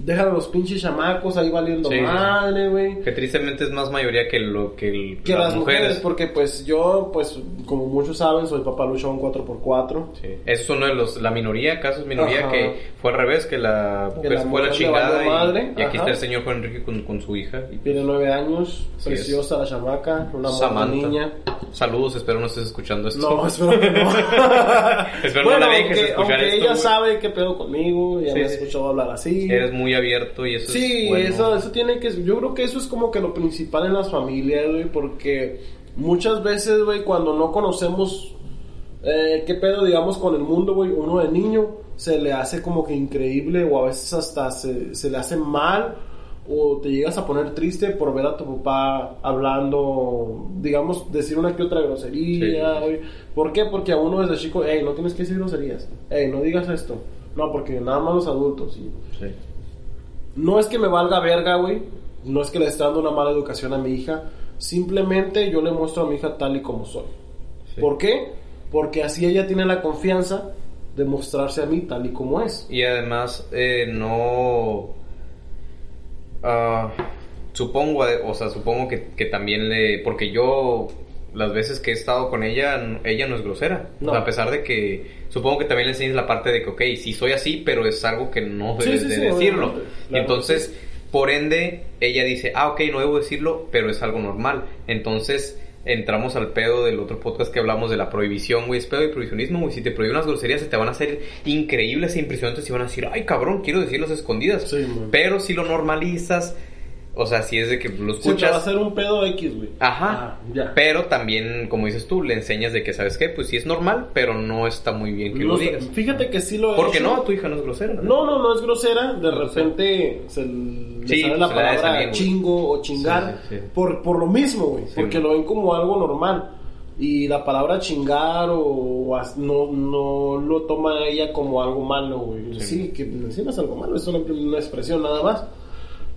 Dejan a los pinches chamacos ahí valiendo Sí. madre, güey. Que tristemente es más mayoría que lo que, el- Que las mujeres, porque pues yo, pues, como muchos saben, soy papá luchón 4x4. Sí. Es uno de los, la minoría, casos minoría, Ajá. que fue al revés, que la Que mujer la fue la chingada y, madre, y aquí ajá. está el señor Juan Enrique con, con su hija. Y, Tiene nueve años, preciosa la chamaca, una Samantha. niña. Saludos, espero no estés escuchando esto. No, espero que no. Espero no bueno, la aunque, escuchar aunque esto, ella güey. sabe qué pedo conmigo, ya Sí, me ha sí. escuchado hablar así. Eres muy abierto y eso Sí, es bueno. eso, eso tiene que... Yo creo que eso es como que lo principal en las familias, güey, porque muchas veces, güey, cuando no conocemos eh, qué pedo, digamos, con el mundo, güey, uno de niño se le hace como que increíble o a veces hasta se, se le hace mal o te llegas a poner triste por ver a tu papá hablando, digamos, decir una que otra grosería, Sí. ¿Por qué? Porque a uno desde chico, hey, no tienes que decir groserías, hey, no digas esto. No, porque nada más los adultos. Y Sí. no es que me valga verga, güey. No es que le esté dando una mala educación a mi hija. Simplemente yo le muestro a mi hija tal y como soy. Sí. ¿Por qué? Porque así ella tiene la confianza de mostrarse a mí tal y como es. Y además, eh, no. Ah, supongo, eh, o sea, supongo que, que también le. Porque yo, las veces que he estado con ella, ella no es grosera. No. O sea, a pesar de que. Supongo que también le enseñas la parte de que, ok, sí soy así, pero es algo que no debes sí, de sí, decirlo. Claro, entonces, por ende, ella dice, ah, ok, no debo decirlo, pero es algo normal. Entonces. Entramos al pedo del otro podcast que hablamos de la prohibición, güey. Es pedo de prohibicionismo, güey. Si te prohíben las groserías, se te van a hacer increíbles e impresionantes y van a decir, ay, cabrón, quiero decirlas escondidas. Sí. Pero si lo normalizas, o sea, si es de que lo Sí, te va a escuchas. hacer un pedo X, güey. Ajá. Ah, ya. Pero también, como dices tú, le enseñas de que, ¿sabes qué? Pues sí es normal, pero no está muy bien que No lo digas. Fíjate que sí lo he Porque no, tu hija no es grosera. No, no, no es grosera. De No repente se le Sí, sale la se palabra chingo o chingar Sí, sí, sí. Por, por lo mismo, güey. Sí, porque lo ven como algo normal. Y la palabra chingar o no, no lo toma ella como algo malo, güey. Sí. Sí, que sí no es algo malo, es una, una expresión nada más.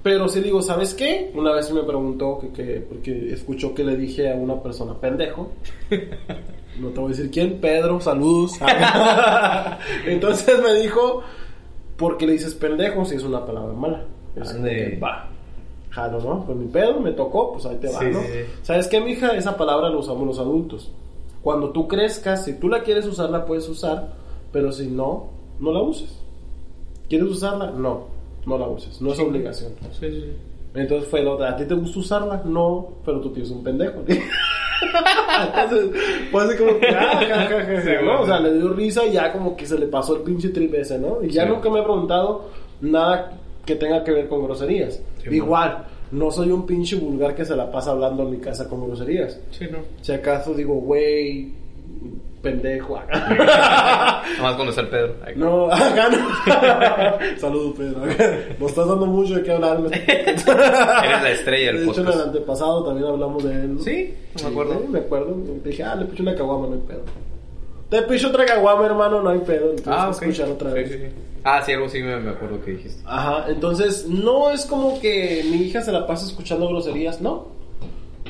Pero sí digo, ¿sabes qué? Una vez me preguntó que, que porque escuchó que le dije a una persona pendejo. No te voy a decir quién, Pedro, saludos. Entonces me dijo, ¿por qué le dices pendejo si es una palabra mala? Es Ande. que, va. Jalo, ¿no? Pues mi pedo me tocó, pues ahí te va, Sí, ¿no? sí. ¿Sabes qué, mija? Esa palabra la usamos los adultos. Cuando tú crezcas, si tú la quieres usar, la puedes usar, pero si no, no la uses. ¿Quieres usarla? No, no la uses. No es obligación. Sí, sí, sí. Entonces fue lo de, ¿a ti te gusta usarla? No, pero tú tienes un pendejo. Entonces, fue así como que, ah, ja, ja, ja, Sí, ja, ¿no? bueno. O sea, le dio risa y ya como que se le pasó el pinche trip ese, ¿no? Y ya Sí. nunca me he preguntado nada que tenga que ver con groserías. Sí, Igual, no soy un pinche vulgar que se la pasa hablando en mi casa con groserías. Sí, no. Si acaso digo, güey, pendejo. Nomás cuando está el Pedro. No, acá no. Saludos, Pedro. Nos estás dando mucho de qué hablar. podcast. Eres la estrella del De hecho, en el podcast. antepasado también hablamos de él. ¿no? Sí, me acuerdo. sí, me acuerdo. Te dije, ah, le picho una caguama, no hay pedo. Te picho otra caguama, hermano, no hay pedo. Entonces, Ah, escuchar otra Sí, vez. sí, sí. Ah, sí, algo sí me, me acuerdo que dijiste. Ajá, entonces no es como que mi hija se la pasa escuchando groserías, no.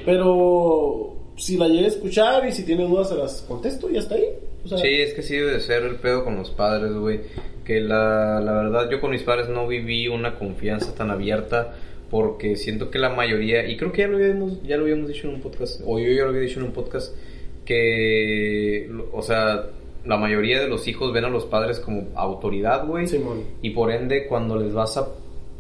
Pero si la llegue a escuchar y si tiene dudas se las contesto y hasta ahí. O sea, Sí, es que sí debe de ser el pedo con los padres, güey. Que la, la verdad, yo con mis padres no viví una confianza tan abierta porque siento que la mayoría, y creo que ya lo habíamos, ya lo habíamos dicho en un podcast, o yo ya lo había dicho en un podcast, que, o sea, la mayoría de los hijos ven a los padres como autoridad, güey. Y por ende, cuando les vas a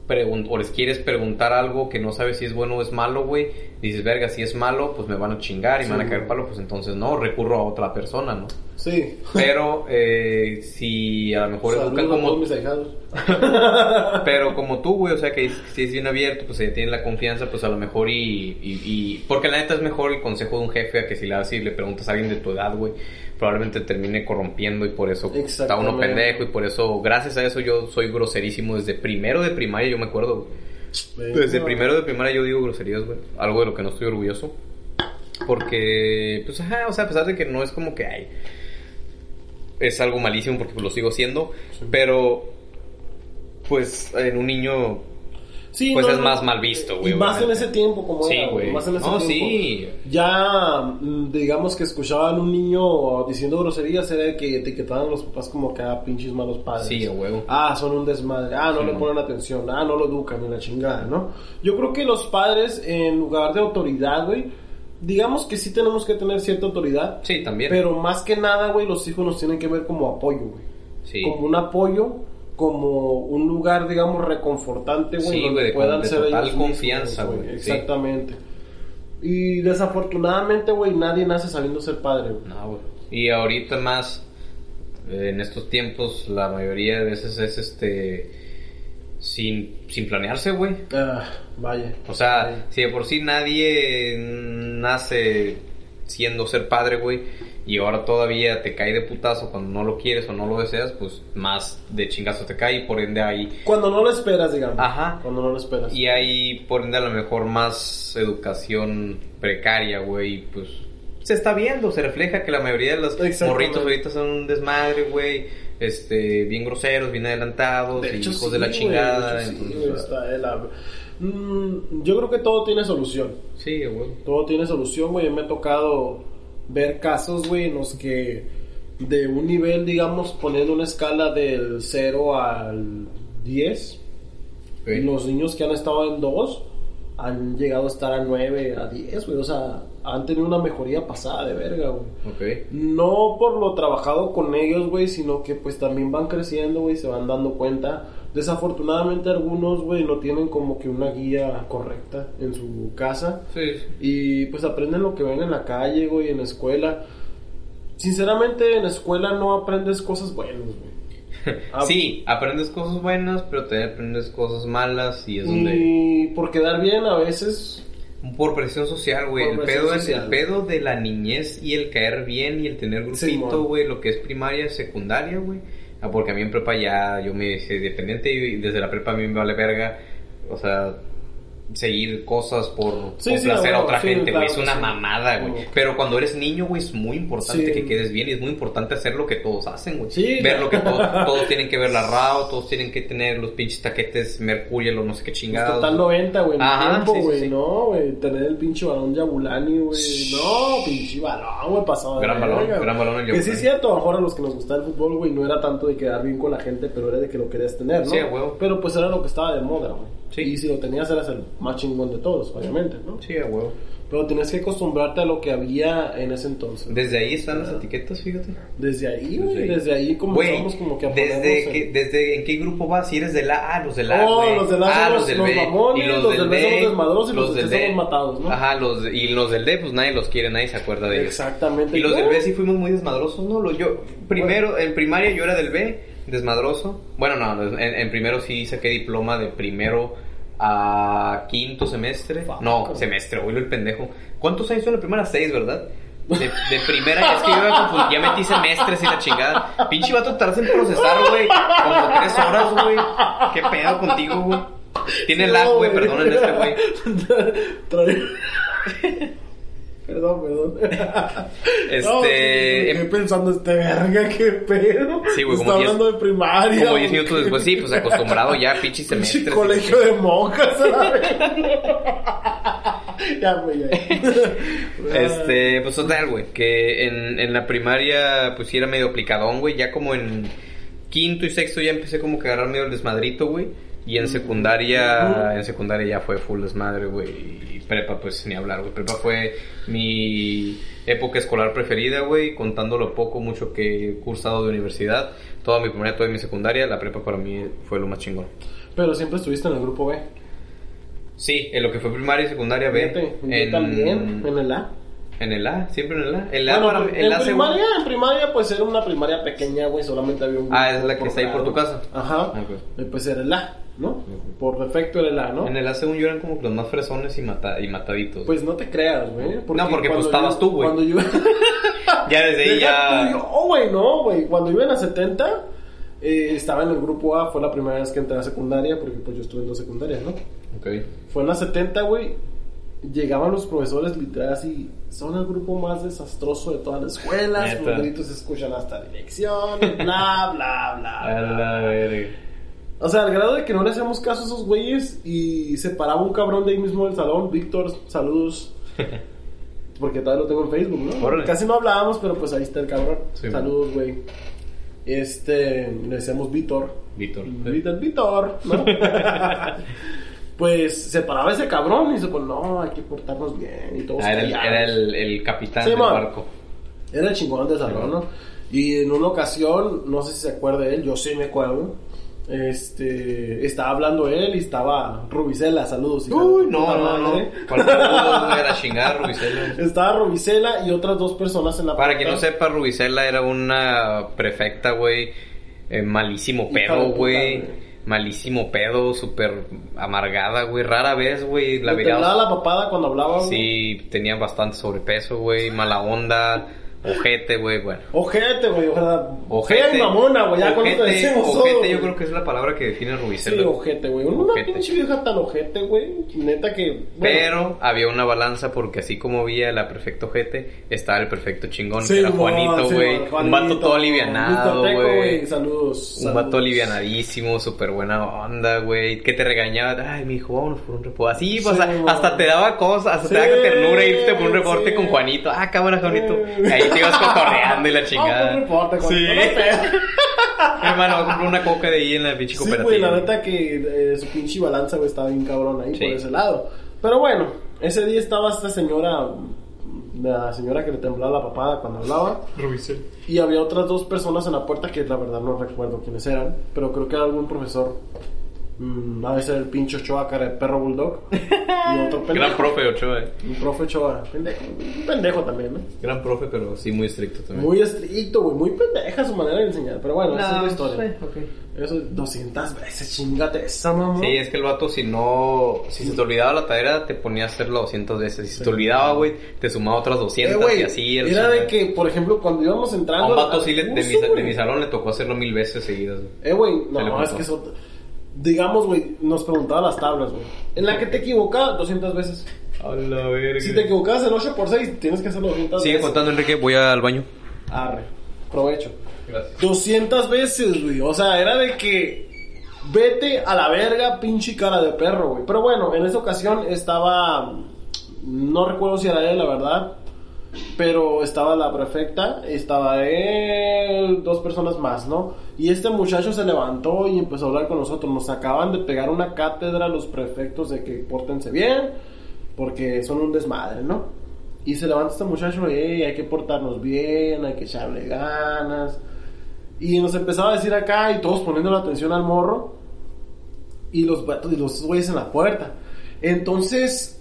preguntar o les quieres preguntar algo que no sabes si es bueno o es malo, güey, dices, verga, si es malo, pues me van a chingar y Sí, me van a caer palo, pues entonces no, recurro a otra persona, ¿no? Sí. Pero eh, si a lo mejor educan como... mis. Pero como tú, güey, o sea, que es- si es bien abierto, pues ya tienen la confianza, pues a lo mejor y, y, y- Porque la neta es mejor el consejo de un jefe a que si le das y le preguntas a alguien de tu edad, güey, probablemente termine corrompiendo y por eso está uno pendejo y por eso, gracias a eso yo soy groserísimo desde primero de primaria, yo me acuerdo, güey. Desde primero de primaria yo digo groserías, güey. Algo de lo que no estoy orgulloso. Porque, pues, ajá, o sea, a pesar de que no es como que hay. Es algo malísimo porque pues, lo sigo haciendo. Pero, pues, en un niño. Sí, pues no, es más mal visto, güey. Y más en ese tiempo, como Sí, era, güey. Más en ese No, tiempo. sí. Ya, mm, digamos que escuchaban un niño diciendo groserías, era que etiquetaban a los papás como que a pinches malos padres. Sí, huevo. Ah, son un desmadre. Ah, no Sí, le ponen atención. Ah, no lo educan ni la chingada, ¿no? Yo creo que los padres, en lugar de autoridad, güey, digamos que sí tenemos que tener cierta autoridad. Sí, también. Pero más que nada, güey, los hijos nos tienen que ver como apoyo, güey. sí. Como un apoyo, como un lugar, digamos, reconfortante, güey, Sí, donde de- puedan ser total ellos confianza, güey, sí. Exactamente. Y desafortunadamente, güey, nadie nace sabiendo ser padre, güey. No, güey. Y ahorita más, eh, en estos tiempos, la mayoría de veces es este. Sin, sin planearse, güey. Ah, vaya. O sea, Vaya. si de por sí nadie nace siendo ser padre, güey, y ahora todavía te cae de putazo cuando no lo quieres o no lo deseas, pues más de chingazo te cae y por ende hay, Cuando no lo esperas, digamos. Ajá. Cuando no lo esperas. y hay por ende a lo mejor más educación precaria, güey, pues se está viendo, se refleja que la mayoría de los morritos ahorita son un desmadre, güey, este, bien groseros, bien adelantados, y hijos sí, de la chingada. de hecho, sí, entonces, está de Mm, yo creo que todo tiene solución. sí, güey. Todo tiene solución, güey. Me ha tocado ver casos, güey, en los que de un nivel, digamos, poniendo una escala del 0 al 10, Ok. los niños que han estado en 2 han llegado a estar a 9, a 10, güey. O sea, han tenido una mejoría pasada de verga, güey. Ok. No por lo trabajado con ellos, güey, sino que pues también van creciendo, güey, se van dando cuenta. Desafortunadamente algunos, güey, no tienen como que una guía correcta en su casa. Sí. Y pues aprenden lo que ven en la calle, güey, en la escuela. Sinceramente, en la escuela no aprendes cosas buenas, güey. Ah, Sí, aprendes cosas buenas, pero también aprendes cosas malas y es donde... Y por quedar bien a veces... Por presión social, güey. El pedo, es, el pedo de la niñez y el caer bien y el tener grupito, güey, lo que es primaria, secundaria, güey. Ah, porque a mí en prepa ya yo me hice dependiente y desde la prepa a mí me vale verga. O sea, seguir cosas por Sí, a otra gente, güey. claro es una mamada, güey. Pero cuando eres niño, güey, es muy importante que quedes bien y es muy importante hacer lo que todos hacen, güey. Sí, ver lo que todos, todos tienen que ver la RAO, todos tienen que tener los pinches taquetes Mercurial o no sé qué Pues, chingados. total 90, güey, Ajá, tiempo, güey, no, güey, tener el pinche balón Yabulani, güey, no, pinche balón, güey, pasado de Gran balón, gran güey. balón Que sí es cierto, a lo mejor a los que nos gustaba el fútbol, güey, no era tanto de quedar bien con la gente, pero era de que lo querías tener, ¿no? Sí, huevo. Pero pues era lo que estaba de moda, güey. Sí. Y si lo tenías eras el más chingón de todos, obviamente, ¿no? Sí, a huevo. Pero tenías que acostumbrarte a lo que había en ese entonces. Desde ahí están las etiquetas, fíjate. Desde ahí, Desde güey, ahí. desde ahí comenzamos Güey, como que a desde, que, desde en qué grupo vas, si eres de la A, los de la Oh, los del A ah, los del los B, mamones, y los, los del del B D, son los desmadrosos y los del D. matados, ¿no? Ajá, los, y los del D, pues nadie los quiere, nadie se acuerda de ellos. Exactamente. Y los del B sí fuimos muy desmadrosos, ¿no? Los- Yo, primero, en primaria yo era del B, desmadroso. Bueno, no, en, en primero sí saqué diploma de primero a quinto semestre. No, semestre, oílo el pendejo. ¿Cuántos años son la primera? Seis, ¿verdad? De, de primera, es que yo iba a confundir, ya metí semestres y la chingada. Pinche vato tardas en procesar, güey. Como tres horas, güey. ¿Qué pedo contigo, güey? Tiene No, lag, güey, perdonen este güey. Perdón, perdón. Este, No, me quedé em- pensando, este verga, qué pedo. Sí, güey, Está como diez- hablando de primaria. Como 10 güey. minutos después, sí, pues acostumbrado ya, pinche Pinche semestre. colegio de monjas, verga. Ya, güey, ya. Este, pues total, güey, que en, en la primaria, pues sí era medio aplicadón, güey, ya como en quinto y sexto ya empecé como que a agarrar medio el desmadrito, güey, y en secundaria, en secundaria ya fue full desmadre, güey, prepa, pues ni hablar, güey, prepa fue mi época escolar preferida, güey, contando lo poco, mucho que he cursado de universidad, toda mi primaria, toda mi secundaria, la prepa para mí fue lo más chingón. Pero siempre estuviste en el grupo B. Sí, en lo que fue primaria y secundaria B. Fíjate, yo en, también, en el A. En el A, siempre en el A. El A Bueno, para- en A según- primaria, en primaria, pues era una primaria pequeña, güey, solamente había un Ah, es la que está ahí por tu casa. Ajá. Ah, ok. Eh, Pues era el A, ¿no? Por defecto era el A, ¿no? En el A según yo eran como los más fresones y, mata- y mataditos. Pues no te creas, güey. No, porque, pues, estabas yo- tú, güey. Cuando yo... ya desde ahí ya... yo- Oh, güey, no, güey. Cuando iba en la 70, eh, estaba en el grupo A. Fue la primera vez que entré a secundaria, porque pues yo estuve en dos secundarias, ¿no? Ok. Fue en la 70, güey. Llegaban los profesores literal así. Son el grupo más desastroso de toda la escuela. Sus Neta. gritos se escuchan hasta dirección. Bla, bla, bla. A la verga. O sea, al grado de que no le hacíamos caso a esos güeyes y se paraba un cabrón de ahí mismo del salón. Víctor, saludos. Porque todavía lo tengo en Facebook, ¿no? Órale. Casi no hablábamos, pero pues ahí está el cabrón. Sí. saludos, güey. Este, le decíamos Víctor. Víctor. Víctor, Víctor, ¿no? pues se paraba ese cabrón y se pone, no, hay que portarnos bien y todos Ah, era el, callados. era el, el capitán Sí, del man. barco. Era el chingón del salón, ¿no? Y en una ocasión, no sé si se acuerda él, yo sí me acuerdo. Este, estaba hablando él y estaba Rubicela, saludos. hija Uy, no, puta no, no. madre. ¿Cuál güey? Era chingar, Rubicela. Estaba Rubicela y otras dos personas en la Para quien no sepa, Rubicela era una prefecta, güey. eh, malísimo pedo, güey. Malísimo pedo, súper amargada, güey. Rara vez, güey. La veríamos. la papada cuando hablaba. güey. Sí, tenía bastante sobrepeso, güey. Mala onda. Ojete, güey. Bueno. Ojete, güey, ojalá. Ojete. Fea mamona, güey, ya ojete, decimos ojete, yo creo que es la palabra que define a Sí, Rubicela. ojete, güey. Una Ojete. pinche vieja tan ojete, güey. Neta que. bueno, Pero había una balanza porque así como había la perfecto ojete, estaba el perfecto chingón, sí, que era Juanito, sí, güey. un vato todo alivianado, güey. Saludos. Un saludos. vato alivianadísimo, súper buena onda, güey. Que te regañaba, ay, mi hijo, vámonos por un reporte. Así, pues, Sí, a- mo. hasta te daba cosas, hasta Sí, te daba ternura irte por un reporte sí. con Juanito. Ah, cámara, Juanito. Sí. Ahí te ibas cotorreando y la chingada. Sí. no pedo. Mi hermano, voy a comprar una coca de ahí en la pinche Sí, cooperativa. güey, la neta que eh, su pinche balanza, güey, estaba bien cabrón ahí Sí. por ese lado. Pero bueno, ese día estaba esta señora, la señora que le temblaba la papada cuando hablaba. Rubicel. Y había otras dos personas en la puerta que la verdad no recuerdo quiénes eran, pero creo que era algún profesor. Mm, a veces el pinche Ochoa, cara de perro bulldog. Y otro pendejo. Gran profe, Ochoa, eh. Un profe Ochoa, pendejo. Un pendejo también, ¿no? Gran profe, pero sí muy estricto también. Muy estricto, güey. Muy pendeja su manera de enseñar. Pero bueno, esa es la historia. sí, ok. Eso 200 veces, chingate esa, mamá. Sí, es que el vato, si no. Si se te olvidaba la tarea, te ponía a hacerlo 200 veces. Si se te olvidaba, güey, te sumaba otras Eh, 200 güey, y así. el era de que, por ejemplo, cuando íbamos A entrando. un vato sí le- de, mi, salón le tocó hacerlo mil veces seguidas. güey. Eh, güey, no, juntó. es que eso. Digamos, güey, nos preguntaba las tablas, güey. En la que te equivocabas 200 veces. A la verga. Si te equivocabas en 8 por 6, tienes que hacerlo 200 Sigue veces. contando, Enrique. Voy al baño. Arre, provecho. Gracias. 200 veces, güey. O sea, era de que. Vete a la verga, pinche cara de perro, güey. Pero bueno, en esa ocasión estaba. No recuerdo si era él, la verdad. Pero estaba la prefecta, estaba él, dos personas más, ¿no? Y este muchacho se levantó y empezó a hablar con nosotros. Nos acaban de pegar una cátedra los prefectos de que pórtense bien, porque son un desmadre, ¿no? Y se levanta este muchacho y "Ey, hay que portarnos bien, hay que echarle ganas. Y nos empezaba a decir acá y todos poniendo la atención al morro. Y los y los güeyes en la puerta. Entonces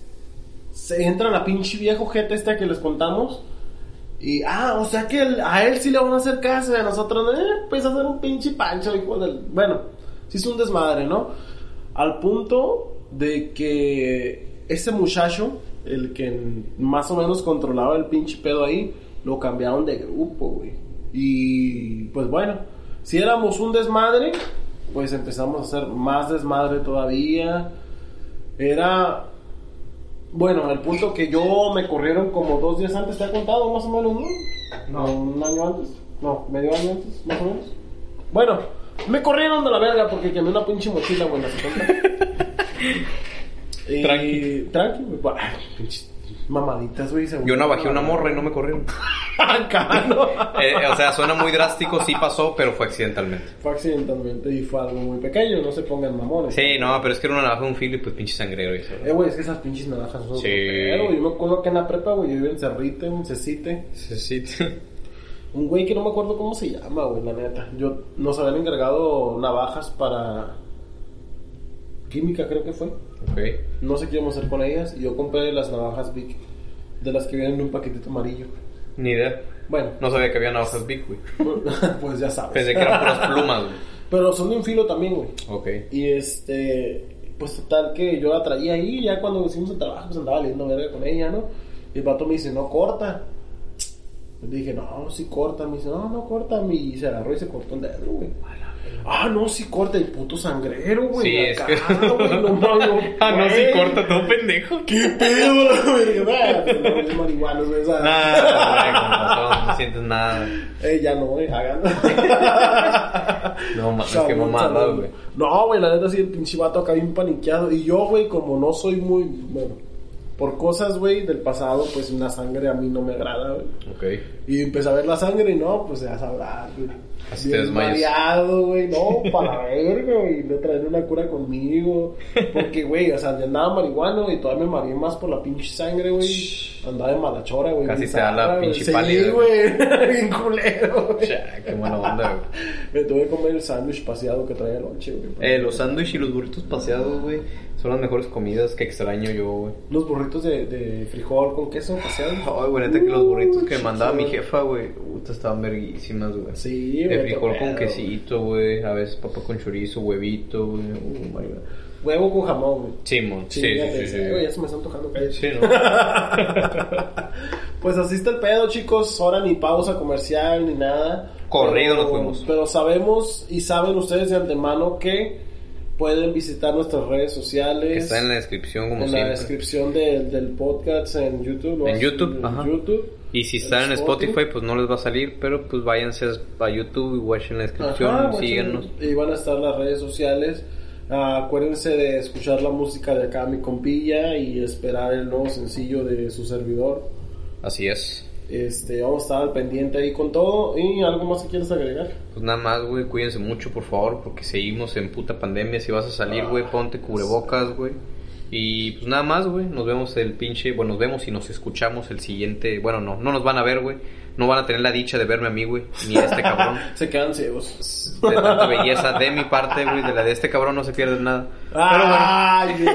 se entra la pinche viejo jeta esta que les contamos. Y, ah, o sea que el- a él sí le van a hacer caso a nosotros, eh, pues hacer un pinche pancho, hijo del... Bueno, sí es un desmadre, ¿no? Al punto de que ese muchacho, el que más o menos controlaba el pinche pedo ahí, lo cambiaron de grupo, güey. Y, pues bueno, si éramos un desmadre, pues empezamos a hacer más desmadre todavía. Era bueno, el punto que yo me corrieron como dos días antes, ¿te ha contado más o menos, no? No, un año antes. No, medio año antes, más o menos. Bueno, me corrieron de la verga porque quemé una pinche mochila, güey, la secundaria. Y- Tranqui. Tranqui, güey. Bah, pinches mamaditas, güey. Yo volvieron una morra y no me corrieron. ¿no? Eh, o sea, suena muy drástico, sí pasó, pero fue accidentalmente. Fue accidentalmente y fue algo muy pequeño, no se pongan mamones. Sí, no, pero es que era una navaja de un filo y pues pinche sangrero y eso. Eh, güey, es que esas pinches naranjas son Sí. Yo me acuerdo que en la prepa, güey, yo iba en Cerrite, en Cecite. Sí. Un güey que no me acuerdo cómo se llama, güey, la neta. Yo, nos habían encargado navajas para química, creo que fue. Ok. No sé qué íbamos a hacer con ellas. Y yo compré las navajas Vic, de las que vienen en un paquetito amarillo. Ni idea. Bueno, No sabía que había navajas Big, güey. pues ya sabes. Pensé que eran puras plumas, güey. Pero son de un filo también, güey. Ok. Y este, pues total que yo la traía ahí, ya cuando hicimos el trabajo, pues andaba lindo verga con ella, ¿no? Y el vato me dice, no corta. Le dije, no, sí corta. Me dice, no, no corta. Y se agarró y se cortó un dedo, güey. Ah, no, sí corta el puto sangrero, güey. Sí, es que- güey, no. Ah, no, sí güey. corta todo pendejo. ¿Qué pedo, güey? Ah, pues no, es marihuana, güey. o sea. Nada, güey, con razón, no sientes nada. Eh, ya no, güey, hagan. No mames, qué mamada, güey. No, güey, la neta sí, el pinche vato acá bien paniqueado. Y yo, güey, como no soy muy, bueno, por cosas, güey, del pasado, pues la sangre a mí no me agrada, güey. Ok. Y empecé a ver la sangre y no, pues ya sabrás, güey. Así te Bien desmayas. mareado, güey, no, para verga, güey, no traer una cura conmigo. Porque, güey, o sea, ya andaba marihuano y todavía me mareé más por la pinche sangre, güey. Andaba de malachora, güey. Casi te da la pinche Sí, pálida, güey, bien culero, güey. Qué buena onda, güey. Me tuve que comer el sándwich paseado que traía anoche, güey. Eh, los sándwiches y los burritos paseados, güey, son las mejores comidas que extraño yo, güey. Los burritos de, de frijol con queso paseado. Ay, güey, neta que los burritos que Uy, mandaba mi jefa, güey, puta, estaban verguísimas, güey. Sí, De frijol con quesito, güey, a veces papa con chorizo, huevito, güey. Uh, my God. Huevo con jamón, güey. Simón, sí, Sí, sí, sí, güey, ya se me está antojando. Sí, ¿no? Pues así está el pedo, chicos. Ahora ni pausa comercial ni nada. Corrido nos fuimos. Pero sabemos y saben ustedes de antemano que pueden visitar nuestras redes sociales. Está en la descripción, como en siempre. la descripción del- del podcast en YouTube. ¿no? En YouTube, En ajá. YouTube. Y si están en Spotify, pues no les va a salir, pero pues váyanse a YouTube y watchen la descripción, Ajá, síganos. Y van a estar las redes sociales. Ah, acuérdense de escuchar la música de acá, mi compilla, y esperar el nuevo sencillo de su servidor. Así es. Este, vamos a estar al pendiente ahí con todo. ¿Y algo más que quieras agregar? Pues nada más, güey, cuídense mucho, por favor, porque seguimos en puta pandemia. Si vas a salir, güey, ponte cubrebocas, güey. Y pues nada más, güey, nos vemos el pinche, bueno, nos vemos y nos escuchamos el siguiente, bueno, no, no nos van a ver, güey. No van a tener la dicha de verme a mí, güey, ni a este cabrón. Se quedan ciegos. De tanta belleza de mi parte, güey, de la de este cabrón no se pierde nada. Pero bueno, Ay.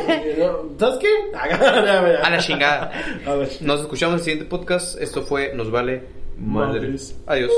¿Sabes qué? a la chingada. A ver. Nos escuchamos en el siguiente podcast. Esto fue Nos Vale Madres. Madres. Adiós.